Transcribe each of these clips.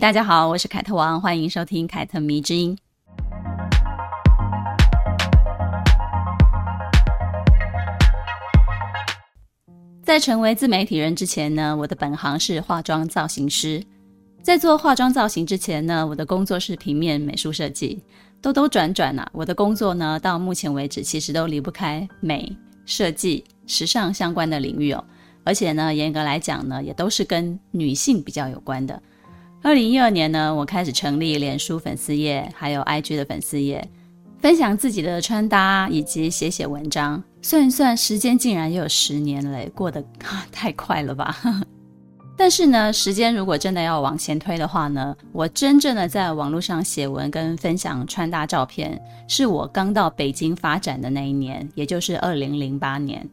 大家好，我是凯特王，欢迎收听凯特迷之音。在成为自媒体人之前呢，我的本行是化妆造型师。在做化妆造型之前呢，我的工作是平面美术设计。兜兜转转啊，我的工作呢，到目前为止其实都离不开美、设计、时尚相关的领域哦。而且呢，严格来讲呢，也都是跟女性比较有关的。二零一二年呢，我开始成立脸书粉丝页，还有 IG 的粉丝页。分享自己的穿搭，以及写写文章，算一算时间竟然也有十年了，过得太快了吧？但是呢，时间如果真的要往前推的话呢，我真正的在网络上写文跟分享穿搭照片，是我刚到北京发展的那一年，也就是二零零八年。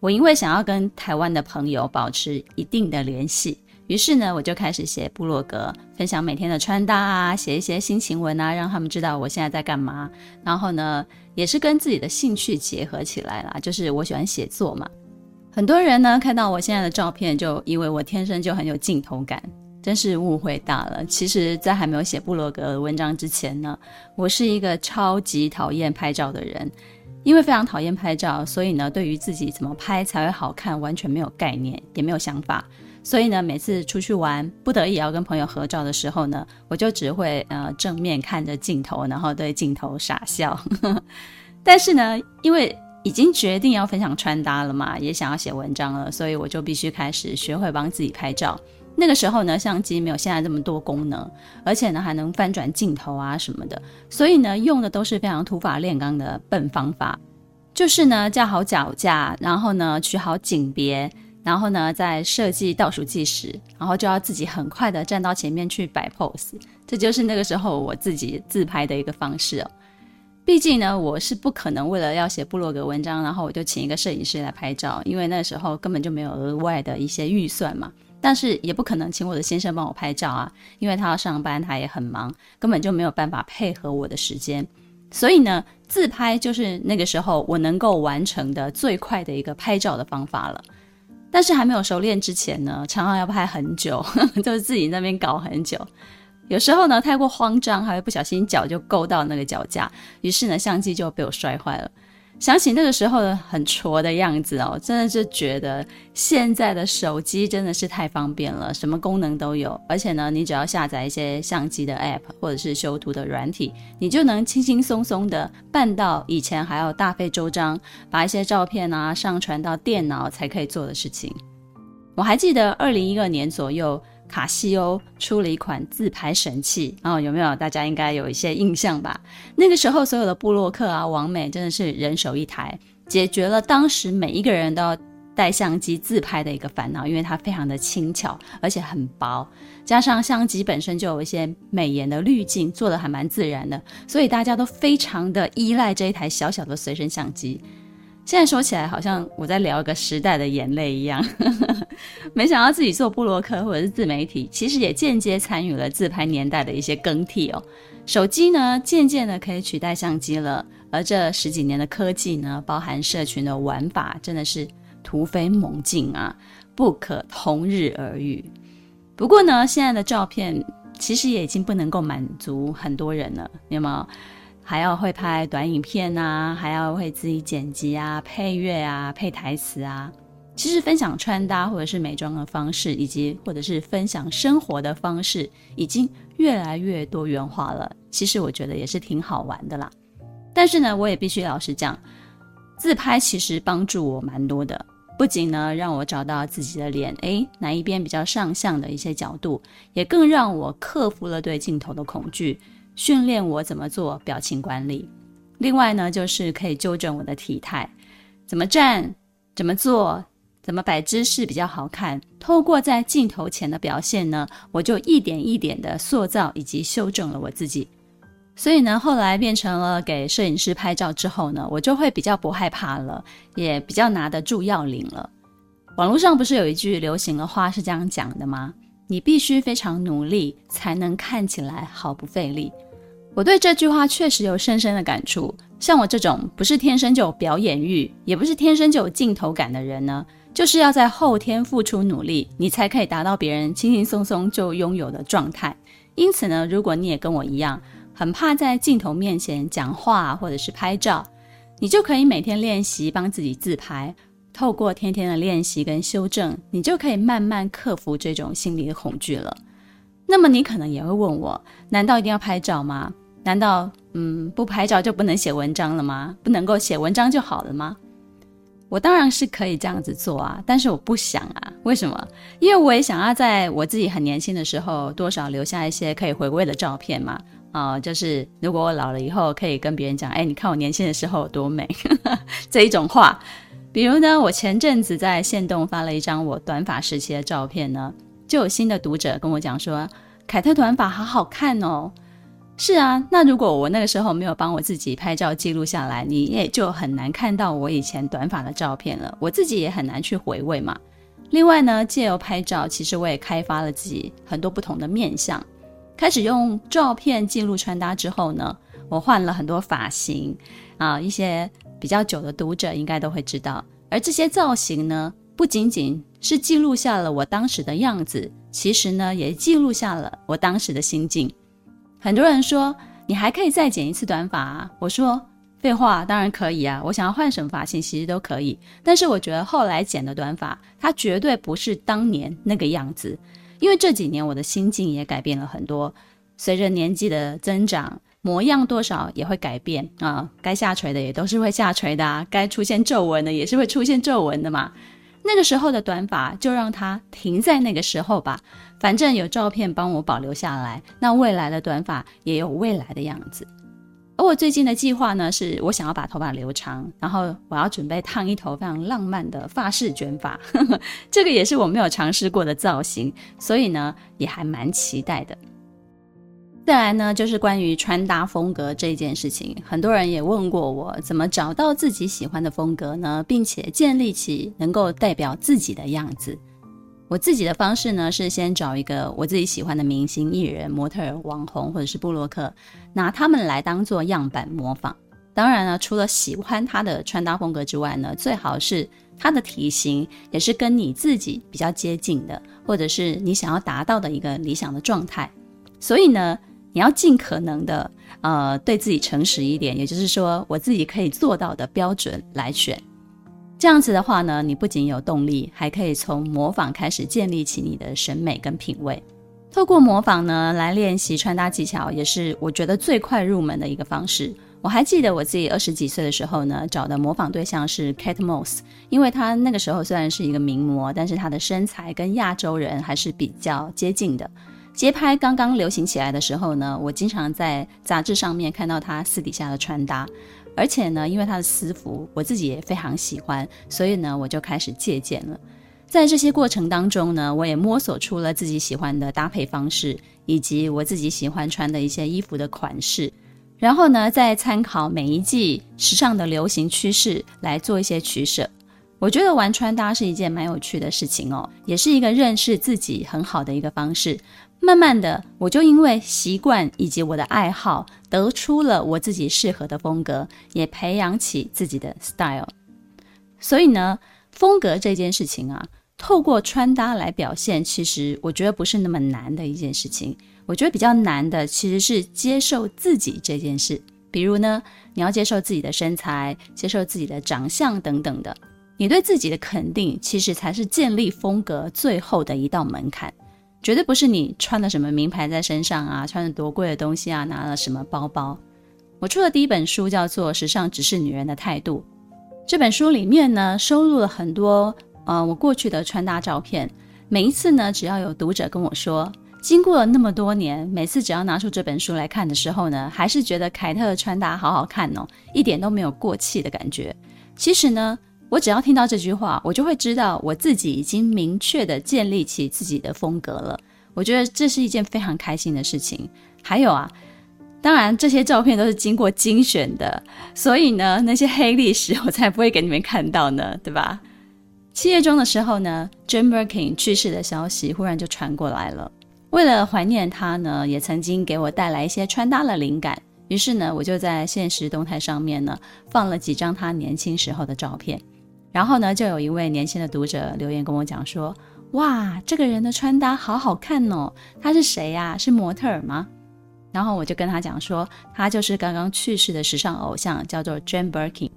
我因为想要跟台湾的朋友保持一定的联系。于是呢，我就开始写部落格，分享每天的穿搭啊，写一些心情文啊，让他们知道我现在在干嘛。然后呢，也是跟自己的兴趣结合起来啦，就是我喜欢写作嘛。很多人呢看到我现在的照片，就以为我天生就很有镜头感，真是误会大了。其实，在还没有写部落格文章之前呢，我是一个超级讨厌拍照的人，因为非常讨厌拍照，所以呢，对于自己怎么拍才会好看，完全没有概念，也没有想法。所以呢，每次出去玩，不得已要跟朋友合照的时候呢，我就只会呃正面看着镜头，然后对镜头傻笑。但是呢，因为已经决定要分享穿搭了嘛，也想要写文章了，所以我就必须开始学会帮自己拍照。那个时候呢，相机没有现在这么多功能，而且呢还能翻转镜头啊什么的，所以呢用的都是非常土法炼钢的笨方法，就是呢架好脚架，然后呢取好景别。然后呢，在设计倒数计时，然后就要自己很快的站到前面去摆 pose，这就是那个时候我自己自拍的一个方式哦。毕竟呢，我是不可能为了要写部落格文章，然后我就请一个摄影师来拍照，因为那时候根本就没有额外的一些预算嘛。但是也不可能请我的先生帮我拍照啊，因为他要上班，他也很忙，根本就没有办法配合我的时间。所以呢，自拍就是那个时候我能够完成的最快的一个拍照的方法了。但是还没有熟练之前呢，常常要拍很久，就是自己那边搞很久。有时候呢，太过慌张，还会不小心脚就勾到那个脚架，于是呢，相机就被我摔坏了。想起那个时候的很挫的样子哦，真的是觉得现在的手机真的是太方便了，什么功能都有。而且呢，你只要下载一些相机的 App 或者是修图的软体，你就能轻轻松松的办到以前还要大费周章把一些照片啊上传到电脑才可以做的事情。我还记得二零一二年左右。卡西欧出了一款自拍神器，哦，有没有？大家应该有一些印象吧？那个时候，所有的布洛克啊、王美真的是人手一台，解决了当时每一个人都要带相机自拍的一个烦恼，因为它非常的轻巧，而且很薄，加上相机本身就有一些美颜的滤镜，做的还蛮自然的，所以大家都非常的依赖这一台小小的随身相机。现在说起来，好像我在聊一个时代的眼泪一样。没想到自己做部落客或者是自媒体，其实也间接参与了自拍年代的一些更替哦。手机呢，渐渐的可以取代相机了，而这十几年的科技呢，包含社群的玩法，真的是突飞猛进啊，不可同日而语。不过呢，现在的照片其实也已经不能够满足很多人了，有没有？还要会拍短影片啊，还要会自己剪辑啊、配乐啊、配台词啊。其实分享穿搭或者是美妆的方式，以及或者是分享生活的方式，已经越来越多元化了。其实我觉得也是挺好玩的啦。但是呢，我也必须老实讲，自拍其实帮助我蛮多的。不仅呢让我找到自己的脸，诶，哪一边比较上相的一些角度，也更让我克服了对镜头的恐惧。训练我怎么做表情管理，另外呢，就是可以纠正我的体态，怎么站，怎么坐，怎么摆姿势比较好看。透过在镜头前的表现呢，我就一点一点的塑造以及修正了我自己。所以呢，后来变成了给摄影师拍照之后呢，我就会比较不害怕了，也比较拿得住要领了。网络上不是有一句流行的话是这样讲的吗？你必须非常努力，才能看起来毫不费力。我对这句话确实有深深的感触。像我这种不是天生就有表演欲，也不是天生就有镜头感的人呢，就是要在后天付出努力，你才可以达到别人轻轻松松就拥有的状态。因此呢，如果你也跟我一样，很怕在镜头面前讲话或者是拍照，你就可以每天练习帮自己自拍。透过天天的练习跟修正，你就可以慢慢克服这种心理的恐惧了。那么你可能也会问我，难道一定要拍照吗？难道嗯，不拍照就不能写文章了吗？不能够写文章就好了吗？我当然是可以这样子做啊，但是我不想啊。为什么？因为我也想要在我自己很年轻的时候，多少留下一些可以回味的照片嘛。啊、就是如果我老了以后，可以跟别人讲，哎，你看我年轻的时候有多美，这一种话。比如呢，我前阵子在限动发了一张我短发时期的照片呢，就有新的读者跟我讲说，凯特短发好好看哦。是啊，那如果我那个时候没有帮我自己拍照记录下来，你也就很难看到我以前短发的照片了。我自己也很难去回味嘛。另外呢，借由拍照，其实我也开发了自己很多不同的面相。开始用照片记录穿搭之后呢，我换了很多发型啊，一些。比较久的读者应该都会知道，而这些造型呢，不仅仅是记录下了我当时的样子，其实呢，也记录下了我当时的心境。很多人说，你还可以再剪一次短发啊，我说废话，当然可以啊，我想要换什么发型其实都可以。但是我觉得后来剪的短发，它绝对不是当年那个样子，因为这几年我的心境也改变了很多，随着年纪的增长。模样多少也会改变啊，该下垂的也都是会下垂的啊，该出现皱纹的也是会出现皱纹的嘛。那个时候的短发就让它停在那个时候吧，反正有照片帮我保留下来，那未来的短发也有未来的样子。而我最近的计划呢，是我想要把头发留长，然后我要准备烫一头非常浪漫的法式卷发，这个也是我没有尝试过的造型，所以呢，也还蛮期待的。再来呢，就是关于穿搭风格这件事情，很多人也问过我，怎么找到自己喜欢的风格呢？并且建立起能够代表自己的样子。我自己的方式呢，是先找一个我自己喜欢的明星、艺人、模特、网红或者是布洛克，拿他们来当做样板模仿。当然呢，除了喜欢他的穿搭风格之外呢，最好是他的体型也是跟你自己比较接近的，或者是你想要达到的一个理想的状态。所以呢，你要尽可能的，呃，对自己诚实一点，也就是说，我自己可以做到的标准来选。这样子的话呢，你不仅有动力，还可以从模仿开始建立起你的审美跟品味。透过模仿呢，来练习穿搭技巧，也是我觉得最快入门的一个方式。我还记得我自己二十几岁的时候呢，找的模仿对象是 Kate Moss，因为她那个时候虽然是一个名模，但是她的身材跟亚洲人还是比较接近的。街拍刚刚流行起来的时候呢，我经常在杂志上面看到他私底下的穿搭，而且呢，因为他的私服我自己也非常喜欢，所以呢，我就开始借鉴了。在这些过程当中呢，我也摸索出了自己喜欢的搭配方式，以及我自己喜欢穿的一些衣服的款式，然后呢，再参考每一季时尚的流行趋势来做一些取舍。我觉得玩穿搭是一件蛮有趣的事情哦，也是一个认识自己很好的一个方式。慢慢的，我就因为习惯以及我的爱好，得出了我自己适合的风格，也培养起自己的 style。所以呢，风格这件事情啊，透过穿搭来表现，其实我觉得不是那么难的一件事情。我觉得比较难的其实是接受自己这件事。比如呢，你要接受自己的身材，接受自己的长相等等的，你对自己的肯定，其实才是建立风格最后的一道门槛。绝对不是你穿了什么名牌在身上啊，穿了多贵的东西啊，拿了什么包包。我出的第一本书叫做《时尚只是女人的态度》，这本书里面呢，收录了很多呃我过去的穿搭照片。每一次呢，只要有读者跟我说，经过了那么多年，每次只要拿出这本书来看的时候呢，还是觉得凯特的穿搭好好看哦，一点都没有过气的感觉。其实呢。我只要听到这句话，我就会知道我自己已经明确地建立起自己的风格了。我觉得这是一件非常开心的事情。还有啊，当然这些照片都是经过精选的，所以呢，那些黑历史我才不会给你们看到呢，对吧？七月中的时候呢，Jane Birkin 去世的消息忽然就传过来了。为了怀念他呢，也曾经给我带来一些穿搭的灵感。于是呢，我就在现实动态上面呢放了几张他年轻时候的照片。然后呢，就有一位年轻的读者留言跟我讲说：“哇，这个人的穿搭好好看哦，他是谁呀？是模特儿吗？”然后我就跟他讲说，他就是刚刚去世的时尚偶像，叫做 Jane Birkin。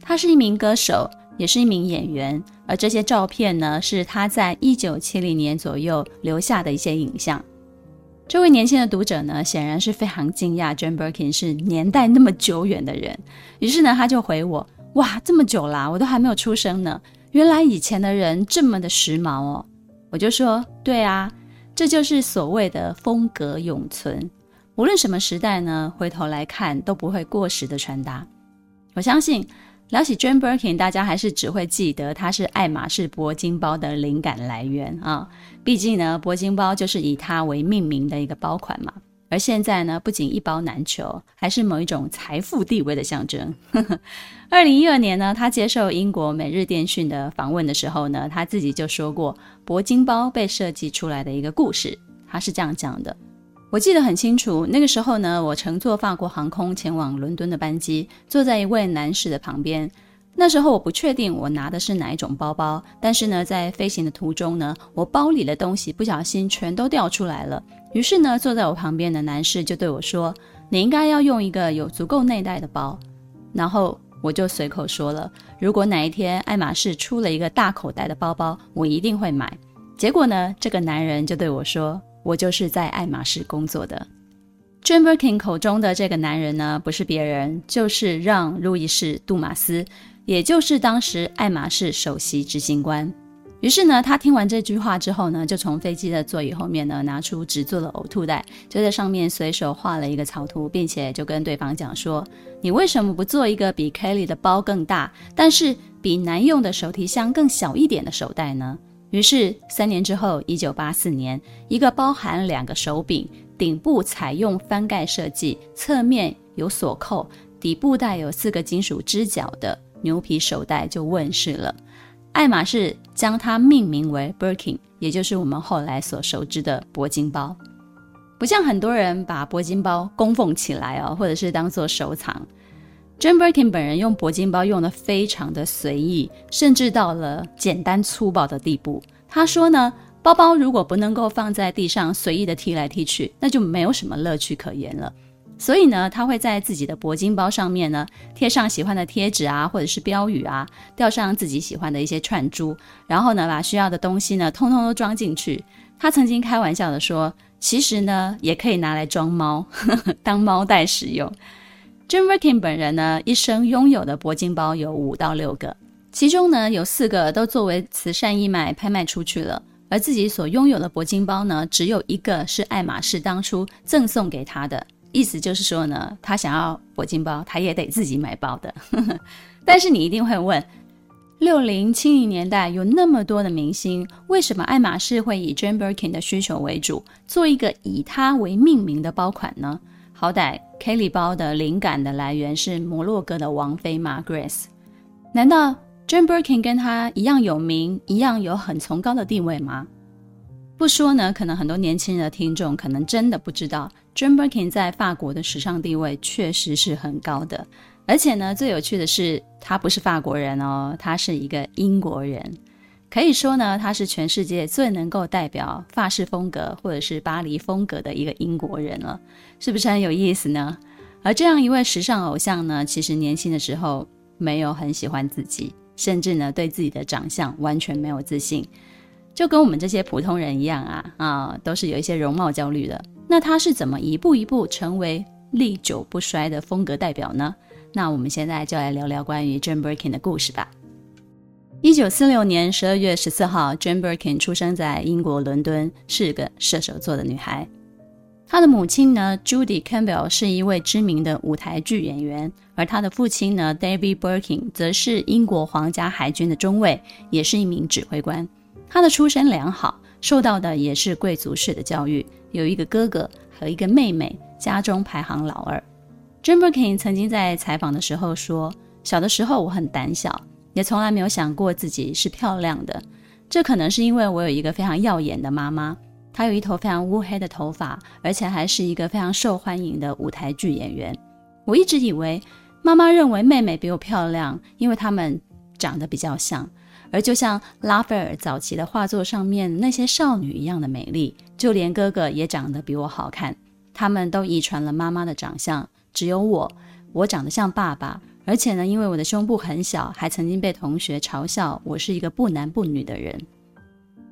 他是一名歌手，也是一名演员。而这些照片呢，是他在一九七零年左右留下的一些影像。这位年轻的读者呢，显然是非常惊讶，Jane Birkin 是年代那么久远的人。于是呢，他就回我：“哇，这么久啦，我都还没有出生呢。原来以前的人这么的时髦哦。”我就说：“对啊，这就是所谓的风格永存。无论什么时代呢，回头来看都不会过时的穿搭。我相信。”聊起 Jane Birkin，大家还是只会记得它是爱马仕铂金包的灵感来源啊。毕竟呢，铂金包就是以它为命名的一个包款嘛。而现在呢，不仅一包难求，还是某一种财富地位的象征。二零一二年呢，他接受英国《每日电讯》的访问的时候呢，他自己就说过铂金包被设计出来的一个故事。他是这样讲的。我记得很清楚，那个时候呢，我乘坐法国航空前往伦敦的班机，坐在一位男士的旁边。那时候我不确定我拿的是哪一种包包，但是呢，在飞行的途中呢，我包里的东西不小心全都掉出来了。于是呢，坐在我旁边的男士就对我说：“你应该要用一个有足够内袋的包。”然后我就随口说了：“如果哪一天爱马仕出了一个大口袋的包包，我一定会买。”结果呢，这个男人就对我说。我就是在爱马仕工作的。”Jim Birkin 口中的这个男人呢，不是别人，就是让·路易士·杜马斯，也就是当时爱马仕首席执行官。于是呢，他听完这句话之后呢，就从飞机的座椅后面呢，拿出纸做的呕吐袋，就在上面随手画了一个草图，并且就跟对方讲说：“你为什么不做一个比 Kelly 的包更大，但是比男用的手提箱更小一点的手袋呢？”于是三年之后，一九八四年，一个包含两个手柄、顶部采用翻盖设计、侧面有锁扣、底部带有四个金属支脚的牛皮手袋就问世了。爱马仕将它命名为 Birkin，也就是我们后来所熟知的铂金包。不像很多人把铂金包供奉起来哦，或者是当做收藏。John Birkin 本人用铂金包用的非常的随意，甚至到了简单粗暴的地步。他说呢，包包如果不能够放在地上随意的踢来踢去，那就没有什么乐趣可言了。所以呢，他会在自己的铂金包上面呢贴上喜欢的贴纸啊，或者是标语啊，吊上自己喜欢的一些串珠，然后呢，把需要的东西呢通通都装进去。他曾经开玩笑的说，其实呢也可以拿来装猫，呵呵，当猫袋使用。Jane Birkin 本人呢，一生拥有的铂金包有五到六个，其中呢有四个都作为慈善义卖拍卖出去了，而自己所拥有的铂金包呢，只有一个是爱马仕当初赠送给他的，意思就是说呢，他想要铂金包，他也得自己买包的。但是你一定会问，六零七零年代有那么多的明星，为什么爱马仕会以 Jane Birkin 的需求为主，做一个以他为命名的包款呢？好歹 Kelly 包的灵感的来源是摩洛哥的王妃玛格丽斯，难道 Jane Birkin 跟她一样有名，一样有很崇高的地位吗？不说呢，可能很多年轻人的听众可能真的不知道，Jane Birkin 在法国的时尚地位确实是很高的，而且呢，最有趣的是，他不是法国人哦，他是一个英国人。可以说呢，他是全世界最能够代表法式风格或者是巴黎风格的一个英国人了，是不是很有意思呢？而这样一位时尚偶像呢，其实年轻的时候没有很喜欢自己，甚至呢对自己的长相完全没有自信，就跟我们这些普通人一样啊啊，都是有一些容貌焦虑的。那他是怎么一步一步成为历久不衰的风格代表呢？那我们现在就来聊聊关于 Jane Birkin 的故事吧。一九四六年十二月十四号，Jane Birkin 出生在英国伦敦，是个射手座的女孩。她的母亲呢，Judy Campbell 是一位知名的舞台剧演员，而她的父亲呢，David Birkin 则是英国皇家海军的中尉，也是一名指挥官。她的出身良好，受到的也是贵族式的教育，有一个哥哥和一个妹妹，家中排行老二。Jane Birkin 曾经在采访的时候说：“小的时候我很胆小。”也从来没有想过自己是漂亮的。这可能是因为我有一个非常耀眼的妈妈，她有一头非常乌黑的头发，而且还是一个非常受欢迎的舞台剧演员。我一直以为妈妈认为妹妹比我漂亮，因为她们长得比较像。而就像拉斐尔早期的画作上面那些少女一样的美丽，就连哥哥也长得比我好看。他们都遗传了妈妈的长相，只有我，我长得像爸爸。而且呢，因为我的胸部很小，还曾经被同学嘲笑我是一个不男不女的人。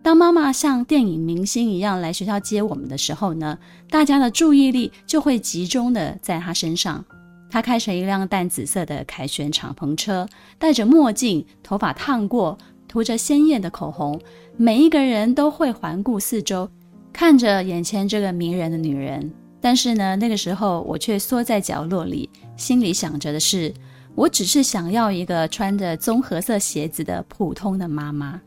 当妈妈像电影明星一样来学校接我们的时候呢，大家的注意力就会集中的在她身上。她开着一辆淡紫色的凯旋敞篷车，戴着墨镜，头发烫过，涂着鲜艳的口红。每一个人都会环顾四周，看着眼前这个迷人的女人。但是呢，那个时候我却缩在角落里，心里想着的是。我只是想要一个穿着棕褐色鞋子的普通的妈妈。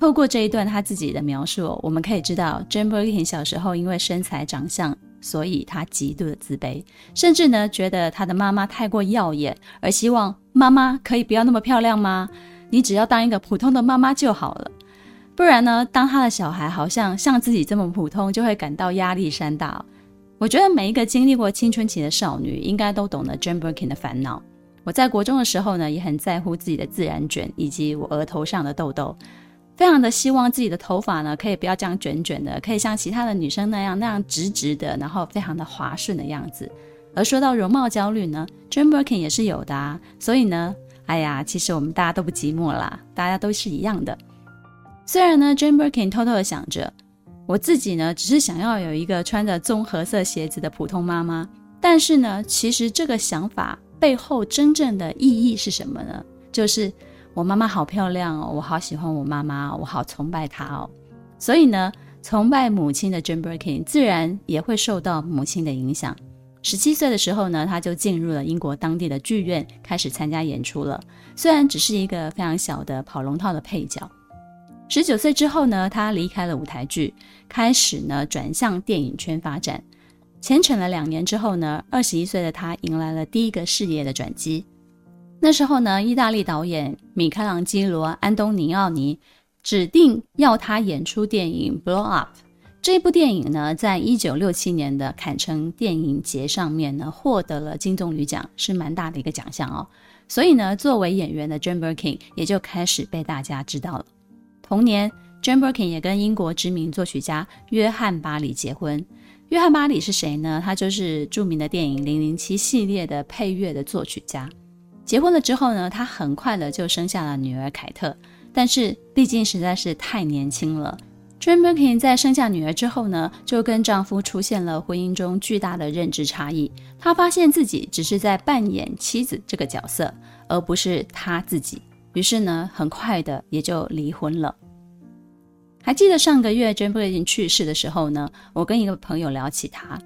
透过这一段他自己的描述，我们可以知道，Jane Birkin 小时候因为身材长相，所以他极度的自卑，甚至呢觉得他的妈妈太过耀眼，而希望妈妈可以不要那么漂亮吗？你只要当一个普通的妈妈就好了。不然呢，当他的小孩好像像自己这么普通，就会感到压力山大。我觉得每一个经历过青春期的少女，应该都懂得 Jane Birkin 的烦恼。我在国中的时候呢，也很在乎自己的自然卷以及我额头上的痘痘，非常的希望自己的头发呢，可以不要这样卷卷的，可以像其他的女生那样那样直直的，然后非常的滑顺的样子。而说到容貌焦虑呢，Jane Birkin 也是有的啊。所以呢，哎呀，其实我们大家都不寂寞啦，大家都是一样的。虽然呢，Jane Birkin 偷偷的想着。我自己呢，只是想要有一个穿着棕褐色鞋子的普通妈妈。但是呢，其实这个想法背后真正的意义是什么呢？就是我妈妈好漂亮哦，我好喜欢我妈妈，我好崇拜她哦。所以呢，崇拜母亲的 Jane Birkin 自然也会受到母亲的影响。十七岁的时候呢，他就进入了英国当地的剧院，开始参加演出了。虽然只是一个非常小的跑龙套的配角。十九岁之后呢，他离开了舞台剧，开始呢转向电影圈发展。前程了两年之后呢，二十一岁的他迎来了第一个事业的转机。那时候呢，意大利导演米开朗基罗·安东尼奥尼指定要他演出电影《Blow Up》。这部电影呢，在一九六七年的坎城电影节上面呢，获得了金棕榈奖，是蛮大的一个奖项哦。所以呢，作为演员的 j a n Birkin 也就开始被大家知道了。同年 j a n Birkin 也跟英国知名作曲家约翰·巴里结婚。约翰·巴里是谁呢？他就是著名的电影《零零七》系列的配乐的作曲家。结婚了之后呢，他很快的就生下了女儿凯特。但是毕竟实在是太年轻了，Jane Birkin 在生下女儿之后呢，就跟丈夫出现了婚姻中巨大的认知差异。她发现自己只是在扮演妻子这个角色，而不是她自己。于是呢，很快的也就离婚了。还记得上个月 Jane Birkin 去世的时候呢，我跟一个朋友聊起他，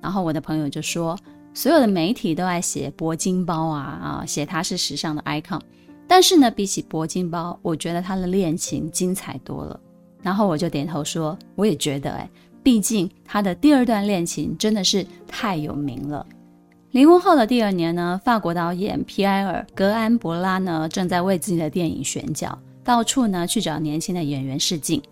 然后我的朋友就说，所有的媒体都爱写铂金包啊啊，写他是时尚的 icon，但是呢，比起铂金包，我觉得他的恋情精彩多了。然后我就点头说，我也觉得哎，毕竟他的第二段恋情真的是太有名了。离婚后的第二年呢，法国导演皮埃尔·格安博拉呢正在为自己的电影选角，到处呢去找年轻的演员试镜。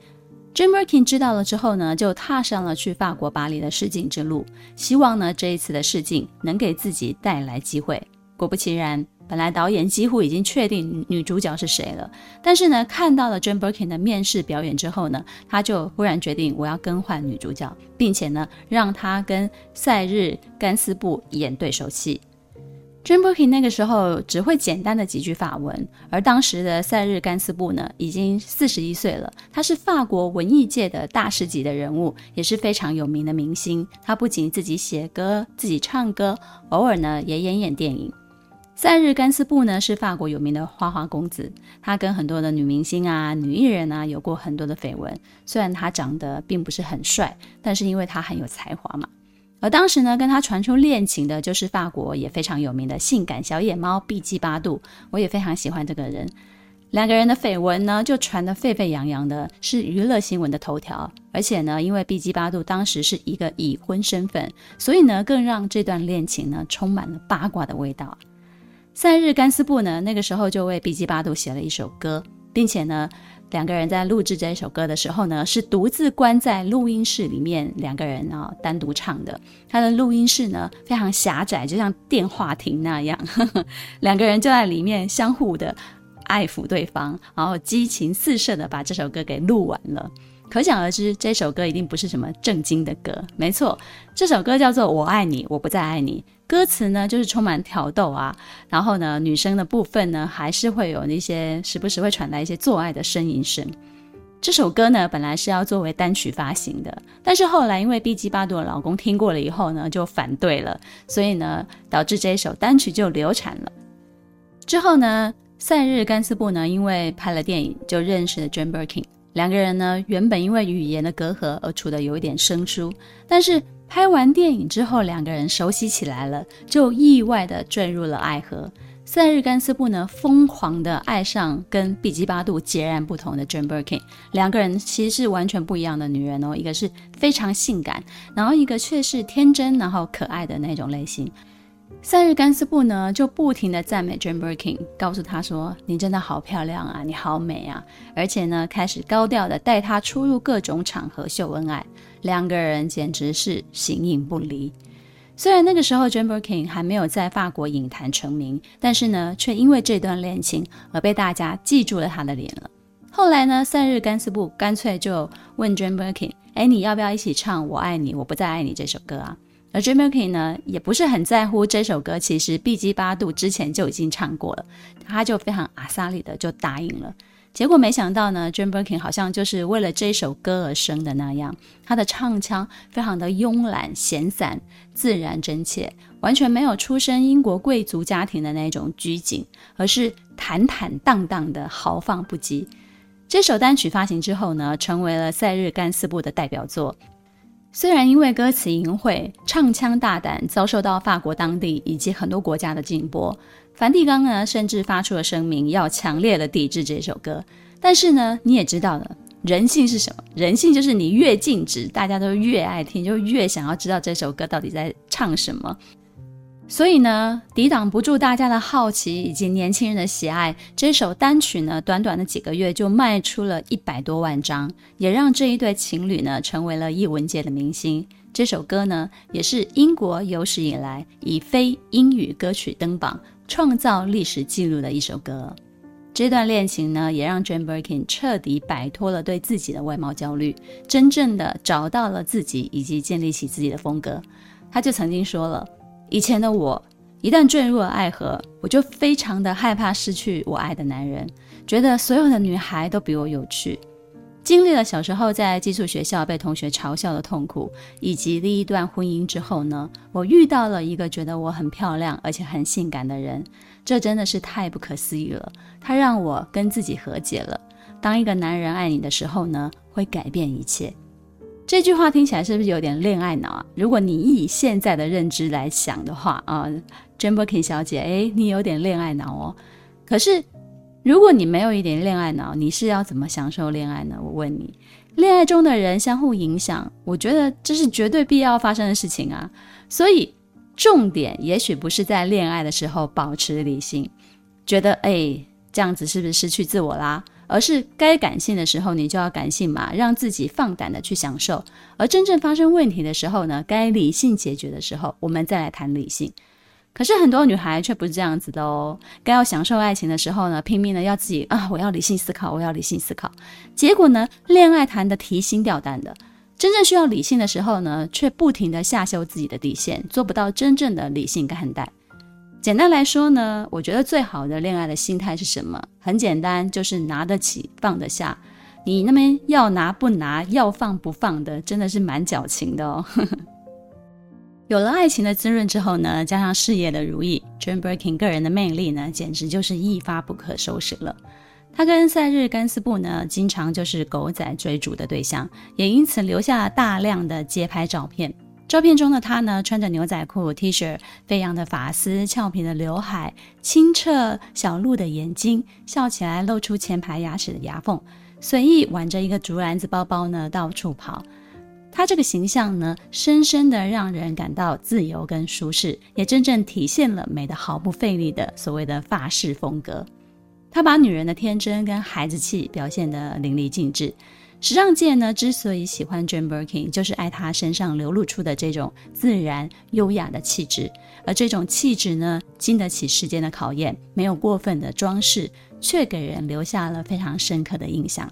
jamerkin 知道了之后呢，就踏上了去法国巴黎的试镜之路，希望呢这一次的试镜能给自己带来机会。果不其然。本来导演几乎已经确定女主角是谁了，但是呢，看到了 Jane Birkin 的面试表演之后呢，他就忽然决定我要更换女主角，并且呢，让她跟赛日甘斯布演对手戏。Jane Birkin 那个时候只会简单的几句法文，而当时的赛日甘斯布呢，已经四十一岁了，他是法国文艺界的大师级的人物，也是非常有名的明星。他不仅自己写歌、自己唱歌，偶尔呢也演演电影。赛日甘斯布呢是法国有名的花花公子，他跟很多的女明星啊、女艺人啊有过很多的绯闻。虽然他长得并不是很帅，但是因为他很有才华嘛。而当时呢，跟他传出恋情的就是法国也非常有名的性感小野猫碧姬八度，我也非常喜欢这个人。两个人的绯闻呢就传得沸沸扬扬的，是娱乐新闻的头条。而且呢，因为碧姬八度当时是一个已婚身份，所以呢更让这段恋情呢充满了八卦的味道。赛日甘斯布呢，那个时候就为比基巴杜写了一首歌，并且呢，两个人在录制这首歌的时候呢，是独自关在录音室里面，两个人啊、哦、单独唱的。他的录音室呢非常狭窄，就像电话亭那样，呵 呵两个人就在里面相互的爱抚对方，然后激情四射的把这首歌给录完了。可想而知，这首歌一定不是什么正经的歌。没错，这首歌叫做《我爱你，我不再爱你》。歌词呢，就是充满挑逗啊。然后呢，女生的部分呢，还是会有那些时不时会传来一些做爱的呻吟声。这首歌呢，本来是要作为单曲发行的，但是后来因为毕基巴杜的老公听过了以后呢，就反对了，所以呢，导致这一首单曲就流产了。之后呢，赛日甘斯布呢，因为拍了电影，就认识了 Jane Birkin。两个人呢，原本因为语言的隔阂而处得有一点生疏，但是拍完电影之后，两个人熟悉起来了，就意外地坠入了爱河。塞日甘斯布呢，疯狂地爱上跟比基巴杜截然不同的 j a n Birkin，两个人其实是完全不一样的女人哦，一个是非常性感，然后一个却是天真然后可爱的那种类型。塞日甘斯布呢，就不停地赞美 j a n Birkin，告诉她说：“你真的好漂亮啊，你好美啊！”而且呢，开始高调的带她出入各种场合秀恩爱，两个人简直是形影不离。虽然那个时候 Jane Birkin 还没有在法国影坛成名，但是呢，却因为这段恋情而被大家记住了他的脸了。后来呢，赛日甘斯布干脆就问 Jane Birkin：“ 哎，你要不要一起唱《我爱你，我不再爱你》这首歌啊？”而 Jane Birkin 呢，也不是很在乎这首歌，其实 B G 八度之前就已经唱过了，他就非常阿萨里的就答应了。结果没想到呢，Jane Birkin 好像就是为了这首歌而生的那样，他的唱腔非常的慵懒闲散、自然真切，完全没有出身英国贵族家庭的那种拘谨，而是坦坦荡荡的豪放不羁。这首单曲发行之后呢，成为了赛日甘斯布的代表作。虽然因为歌词淫秽、唱腔大胆，遭受到法国当地以及很多国家的禁播，梵蒂冈呢甚至发出了声明，要强烈的抵制这首歌。但是呢，你也知道的，人性是什么？人性就是你越禁止，大家都越爱听，就越想要知道这首歌到底在唱什么。所以呢，抵挡不住大家的好奇以及年轻人的喜爱，这首单曲呢，短短的几个月就卖出了一百多万张，也让这一对情侣呢成为了艺文界的明星。这首歌呢，也是英国有史以来以非英语歌曲登榜，创造历史记录的一首歌。这段恋情呢，也让 Jane Birkin 彻底摆脱了对自己的外貌焦虑，真正的找到了自己，以及建立起自己的风格。他就曾经说了。以前的我，一旦坠入了爱河，我就非常的害怕失去我爱的男人，觉得所有的女孩都比我有趣。经历了小时候在寄宿学校被同学嘲笑的痛苦，以及第一段婚姻之后呢，我遇到了一个觉得我很漂亮而且很性感的人，这真的是太不可思议了。他让我跟自己和解了。当一个男人爱你的时候呢，会改变一切。这句话听起来是不是有点恋爱脑啊？如果你以现在的认知来想的话啊，Jane Birkin 小姐，哎，你有点恋爱脑哦。可是，如果你没有一点恋爱脑，你是要怎么享受恋爱呢？我问你，恋爱中的人相互影响，我觉得这是绝对必要发生的事情啊。所以，重点也许不是在恋爱的时候保持理性，觉得哎，这样子是不是失去自我啦？而是该感性的时候，你就要感性嘛，让自己放胆的去享受；而真正发生问题的时候呢，该理性解决的时候，我们再来谈理性。可是很多女孩却不是这样子的哦，该要享受爱情的时候呢，拼命的要自己啊，我要理性思考，我要理性思考。结果呢，恋爱谈得提心吊胆的，真正需要理性的时候呢，却不停的下修自己的底线，做不到真正的理性看待。简单来说呢，我觉得最好的恋爱的心态是什么？很简单，就是拿得起放得下。你那边要拿不拿，要放不放的，真的是蛮矫情的哦。有了爱情的滋润之后呢，加上事业的如意，Jane Birkin 个人的魅力呢，简直就是一发不可收拾了。他跟赛日甘斯布呢，经常就是狗仔追逐的对象，也因此留下了大量的街拍照片。照片中的他呢，穿着牛仔裤、T 恤，飞扬的发丝，俏皮的刘海，清澈小鹿的眼睛，笑起来露出前排牙齿的牙缝，随意挽着一个竹篮子包包呢，到处跑。她这个形象呢，深深的让人感到自由跟舒适，也真正体现了美的毫不费力的所谓的法式风格。她把女人的天真跟孩子气表现得淋漓尽致。时尚界呢，之所以喜欢 Jane Birkin，就是爱她身上流露出的这种自然优雅的气质。而这种气质呢，经得起时间的考验，没有过分的装饰，却给人留下了非常深刻的印象。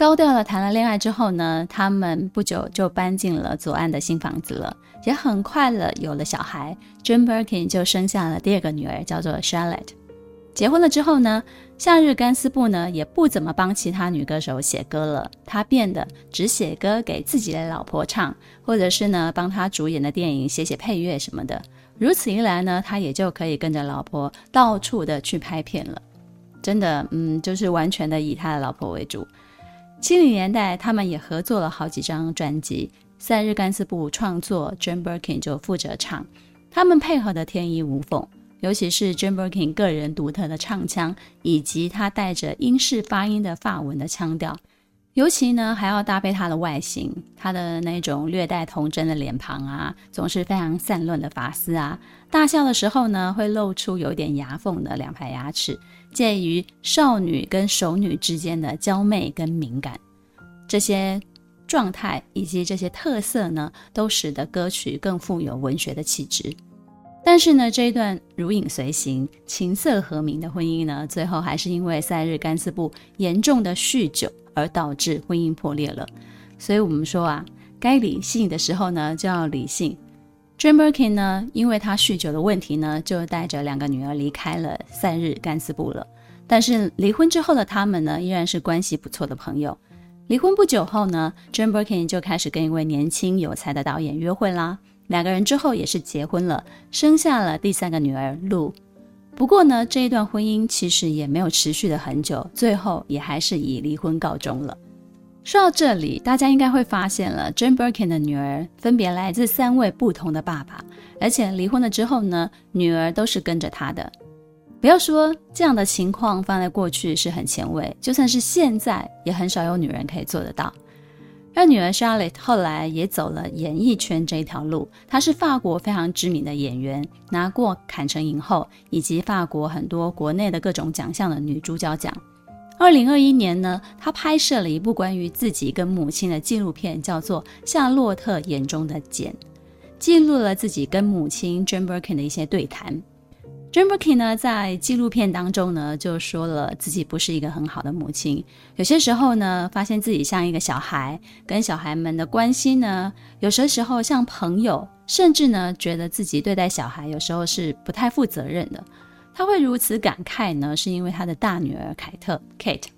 高调的谈了恋爱之后呢，他们不久就搬进了左岸的新房子了，也很快了有了小孩。Jane Birkin 就生下了第二个女儿，叫做 Charlotte。结婚了之后呢，夏日甘斯布呢也不怎么帮其他女歌手写歌了，他变得只写歌给自己的老婆唱，或者是呢帮他主演的电影写写配乐什么的。如此一来呢，他也就可以跟着老婆到处的去拍片了。真的，嗯，就是完全的以他的老婆为主。七零年代，他们也合作了好几张专辑。塞日甘斯布创作，Jane Birkin 就负责唱，他们配合的天衣无缝。尤其是 Jane Birkin 个人独特的唱腔，以及他带着英式发音的法文的腔调，尤其呢还要搭配他的外形，他的那种略带童真的脸庞啊，总是非常散乱的发丝啊，大笑的时候呢会露出有点牙缝的两排牙齿。介于少女跟熟女之间的娇媚跟敏感，这些状态以及这些特色呢，都使得歌曲更富有文学的气质。但是呢，这一段如影随形、琴瑟和鸣的婚姻呢，最后还是因为赛日甘斯布严重的酗酒而导致婚姻破裂了。所以我们说啊，该理性的时候呢，就要理性。Jane Birkin 呢，因为他酗酒的问题呢，就带着两个女儿离开了塞日甘斯布了。但是离婚之后的他们呢，依然是关系不错的朋友。离婚不久后呢，Jane Birkin 就开始跟一位年轻有才的导演约会啦。两个人之后也是结婚了，生下了第三个女儿 Lou。不过呢，这一段婚姻其实也没有持续的很久，最后也还是以离婚告终了。说到这里，大家应该会发现了，Jane Birkin 的女儿分别来自三位不同的爸爸，而且离婚了之后呢，女儿都是跟着他的。不要说这样的情况放在过去是很前卫，就算是现在，也很少有女人可以做得到。而女儿 Charlotte 后来也走了演艺圈这一条路，她是法国非常知名的演员，拿过坎城影后以及法国很多国内的各种奖项的女主角奖。二零二一年呢，他拍摄了一部关于自己跟母亲的纪录片，叫做《夏洛特眼中的简》，记录了自己跟母亲 Jane Birkin 的一些对谈。Jane Birkin 呢，在纪录片当中呢，就说了自己不是一个很好的母亲，有些时候呢，发现自己像一个小孩，跟小孩们的关系呢，有些时候像朋友，甚至呢，觉得自己对待小孩有时候是不太负责任的。他会如此感慨呢，是因为他的大女儿凯特 （Kate），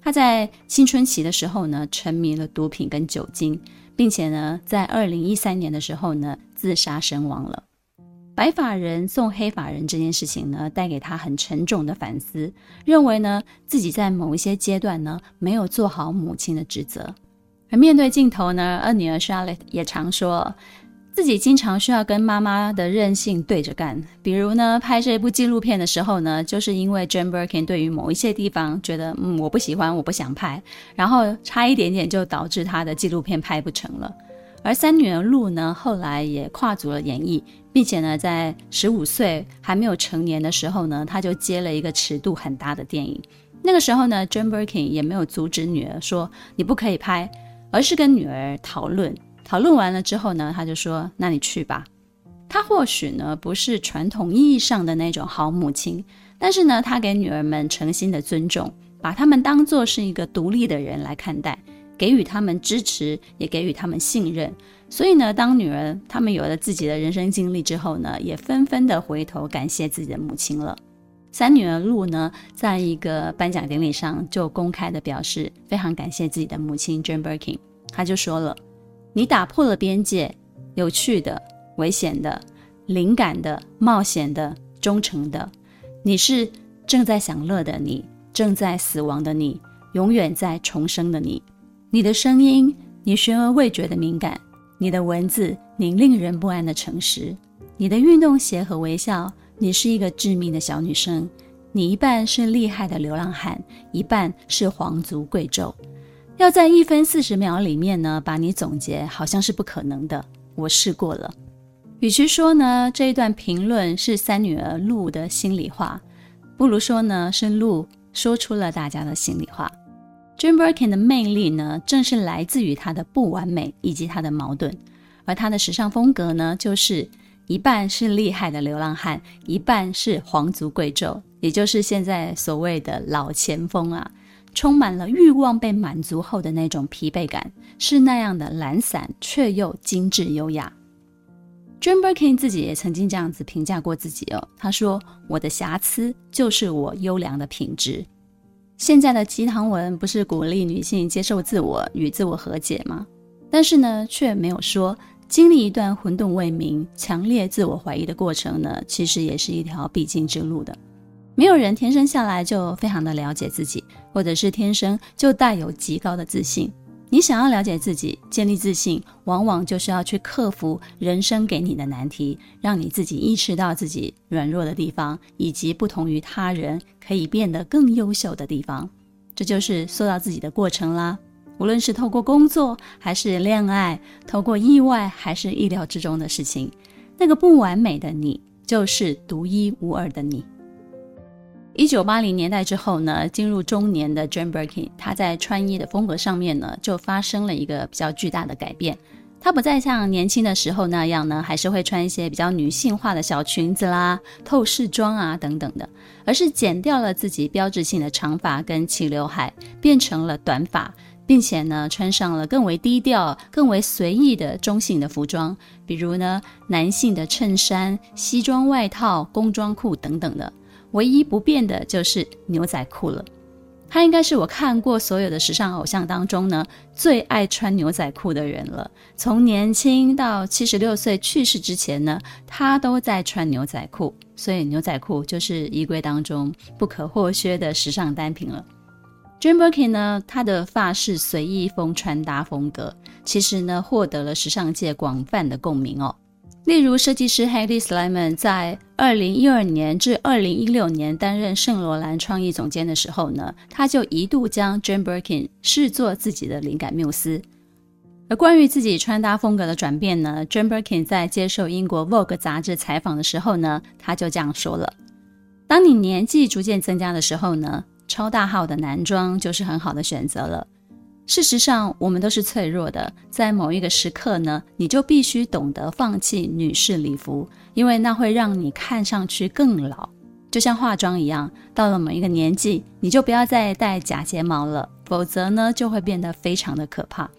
她在青春期的时候呢，沉迷了毒品跟酒精，并且呢，在二零一三年的时候呢，自杀身亡了。白发人送黑发人这件事情呢，带给他很沉重的反思，认为呢，自己在某一些阶段呢，没有做好母亲的职责。而面对镜头呢，二女儿 Charlotte 也常说。自己经常需要跟妈妈的任性对着干，比如呢，拍这部纪录片的时候呢，就是因为 Jane Birkin 对于某一些地方觉得，嗯，我不喜欢，我不想拍，然后差一点点就导致他的纪录片拍不成了。而三女儿露呢，后来也跨足了演艺，并且呢，在十五岁还没有成年的时候呢，她就接了一个尺度很大的电影。那个时候呢，Jane Birkin 也没有阻止女儿说你不可以拍，而是跟女儿讨论。讨论完了之后呢，他就说：“那你去吧。”他或许呢不是传统意义上的那种好母亲，但是呢，他给女儿们诚心的尊重，把他们当作是一个独立的人来看待，给予他们支持，也给予他们信任。所以呢，当女儿他们有了自己的人生经历之后呢，也纷纷的回头感谢自己的母亲了。三女儿露呢，在一个颁奖典礼上就公开的表示非常感谢自己的母亲 Jane Birkin，她就说了。你打破了边界，有趣的、危险的、灵感的、冒险的、忠诚的。你是正在享乐的你，正在死亡的你，永远在重生的你。你的声音，你悬而未决的敏感；你的文字，你令人不安的诚实；你的运动鞋和微笑，你是一个致命的小女生。你一半是厉害的流浪汉，一半是皇族贵胄。要在一分四十秒里面呢把你总结，好像是不可能的。我试过了。与其说呢这一段评论是三女儿露的心里话，不如说呢是露说出了大家的心里话。Jane Birkin 的魅力呢，正是来自于她的不完美以及她的矛盾，而她的时尚风格呢，就是一半是厉害的流浪汉，一半是皇族贵胄，也就是现在所谓的老前锋啊，充满了欲望被满足后的那种疲惫感，是那样的懒散却又精致优雅。Jane Birkin 自己也曾经这样子评价过自己哦，他说：“我的瑕疵就是我优良的品质。”现在的鸡汤文不是鼓励女性接受自我与自我和解吗？但是呢，却没有说经历一段混沌未明、强烈自我怀疑的过程呢，其实也是一条必经之路的。没有人天生下来就非常的了解自己，或者是天生就带有极高的自信。你想要了解自己、建立自信，往往就是要去克服人生给你的难题，让你自己意识到自己软弱的地方，以及不同于他人可以变得更优秀的地方。这就是塑造自己的过程啦。无论是透过工作，还是恋爱，透过意外，还是意料之中的事情，那个不完美的你，就是独一无二的你。一九八零年代之后呢，进入中年的 j a n Birkin，她在穿衣的风格上面呢，就发生了一个比较巨大的改变。她不再像年轻的时候那样呢，还是会穿一些比较女性化的小裙子啦、透视装啊等等的，而是剪掉了自己标志性的长发跟齐刘海，变成了短发，并且呢，穿上了更为低调、更为随意的中性的服装，比如呢，男性的衬衫、西装外套、工装裤等等的。唯一不变的就是牛仔裤了。他应该是我看过所有的时尚偶像当中呢，最爱穿牛仔裤的人了。从年轻到七十六岁去世之前呢，他都在穿牛仔裤，所以牛仔裤就是衣柜当中不可或缺的时尚单品了。j i m Birkin 呢，他的发式随意风穿搭风格，其实呢，获得了时尚界广泛的共鸣哦。例如，设计师 Hedi Sliman 在二零一二年至二零一六年担任圣罗兰创意总监的时候呢，他就一度将 Jane Birkin 视作自己的灵感缪斯。而关于自己穿搭风格的转变呢，Jane Birkin 在接受英国 Vogue 杂志采访的时候呢，他就这样说了：“当你年纪逐渐增加的时候呢，超大号的男装就是很好的选择了。”事实上，我们都是脆弱的。在某一个时刻呢，你就必须懂得放弃女士礼服，因为那会让你看上去更老。就像化妆一样，到了某一个年纪，你就不要再戴假睫毛了，否则呢，就会变得非常的可怕。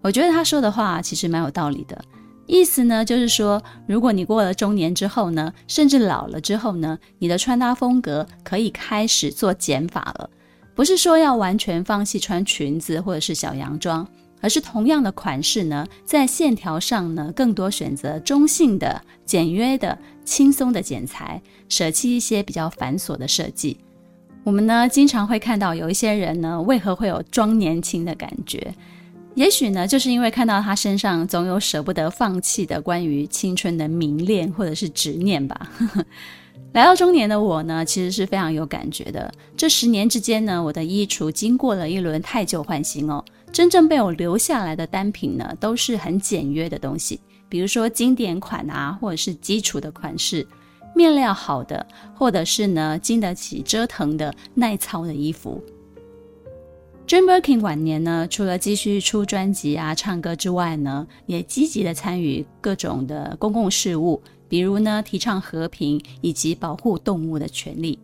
我觉得他说的话其实蛮有道理的，意思呢就是说，如果你过了中年之后呢，甚至老了之后呢，你的穿搭风格可以开始做减法了。不是说要完全放弃穿裙子或者是小洋装，而是同样的款式呢，在线条上呢，更多选择中性的、简约的、轻松的剪裁，舍弃一些比较繁琐的设计。我们呢，经常会看到有一些人呢，为何会有装年轻的感觉？也许呢，就是因为看到他身上总有舍不得放弃的关于青春的迷恋或者是执念吧。来到中年的我呢，其实是非常有感觉的。这十年之间呢，我的衣橱经过了一轮汰旧换新哦。真正被我留下来的单品呢，都是很简约的东西，比如说经典款啊，或者是基础的款式，面料好的，或者是呢经得起折腾的耐操的衣服。Jim Birkin 晚年呢，除了继续出专辑啊、唱歌之外呢，也积极的参与各种的公共事务。比如呢，提倡和平以及保护动物的权利，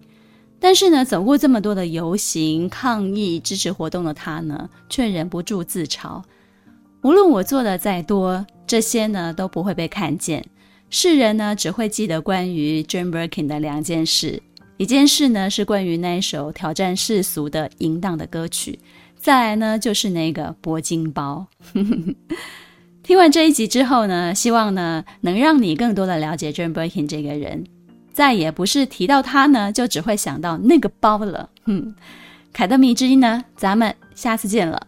但是呢，走过这么多的游行、抗议、支持活动的他呢，却忍不住自嘲：无论我做的再多，这些呢都不会被看见。世人呢只会记得关于 j a n Birkin 的两件事，一件事呢是关于那一首挑战世俗的淫荡的歌曲，再来呢就是那个铂金包。听完这一集之后呢，希望呢能让你更多的了解 John Boykin 这个人，再也不是提到他呢就只会想到那个包了。嗯，凯德米之音呢，咱们下次见了。